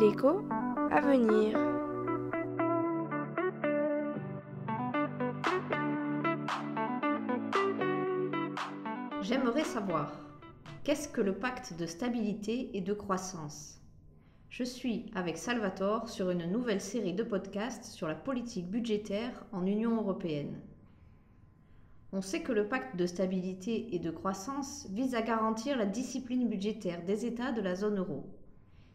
L'écho à venir. J'aimerais savoir, qu'est-ce que le pacte de stabilité et de croissance? Je suis avec Salvatore sur une nouvelle série de podcasts sur la politique budgétaire en Union européenne. On sait que le pacte de stabilité et de croissance vise à garantir la discipline budgétaire des États de la zone euro.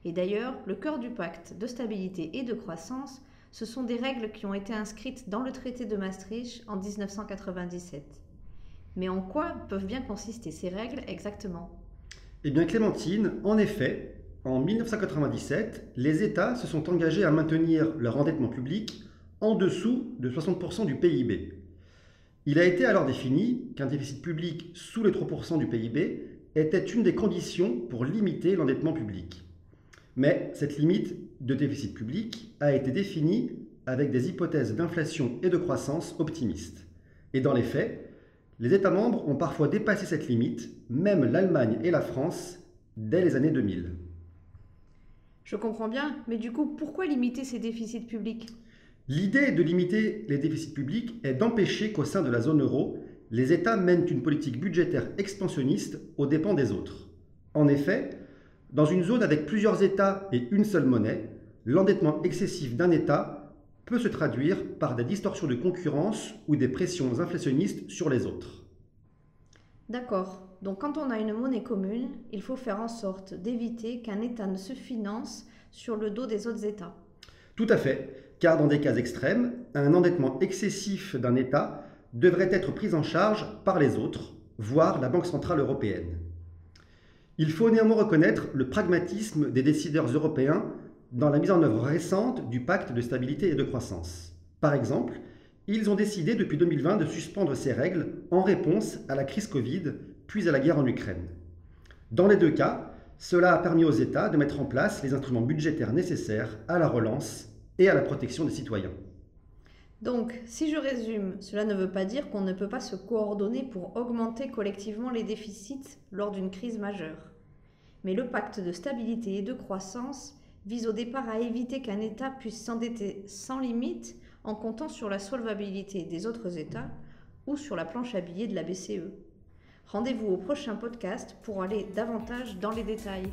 Et d'ailleurs, le cœur du pacte de stabilité et de croissance, ce sont des règles qui ont été inscrites dans le traité de Maastricht en 1997. Mais en quoi peuvent bien consister ces règles exactement? Eh bien Clémentine, en effet, en 1997, les États se sont engagés à maintenir leur endettement public en dessous de 60% du PIB. Il a été alors défini qu'un déficit public sous les 3% du PIB était une des conditions pour limiter l'endettement public. Mais cette limite de déficit public a été définie avec des hypothèses d'inflation et de croissance optimistes. Et dans les faits, les États membres ont parfois dépassé cette limite, même l'Allemagne et la France, dès les années 2000. Je comprends bien, mais du coup, pourquoi limiter ces déficits publics? L'idée de limiter les déficits publics est d'empêcher qu'au sein de la zone euro, les États mènent une politique budgétaire expansionniste aux dépens des autres. En effet, dans une zone avec plusieurs États et une seule monnaie, l'endettement excessif d'un État peut se traduire par des distorsions de concurrence ou des pressions inflationnistes sur les autres. D'accord. Donc quand on a une monnaie commune, il faut faire en sorte d'éviter qu'un État ne se finance sur le dos des autres États. Tout à fait, car dans des cas extrêmes, un endettement excessif d'un État devrait être pris en charge par les autres, voire la Banque Centrale Européenne. Il faut néanmoins reconnaître le pragmatisme des décideurs européens dans la mise en œuvre récente du pacte de stabilité et de croissance. Par exemple, ils ont décidé depuis 2020 de suspendre ces règles en réponse à la crise Covid puis à la guerre en Ukraine. Dans les deux cas, cela a permis aux États de mettre en place les instruments budgétaires nécessaires à la relance et à la protection des citoyens. Donc, si je résume, cela ne veut pas dire qu'on ne peut pas se coordonner pour augmenter collectivement les déficits lors d'une crise majeure. Mais le pacte de stabilité et de croissance vise au départ à éviter qu'un État puisse s'endetter sans limite en comptant sur la solvabilité des autres États ou sur la planche à billets de la BCE. Rendez-vous au prochain podcast pour aller davantage dans les détails.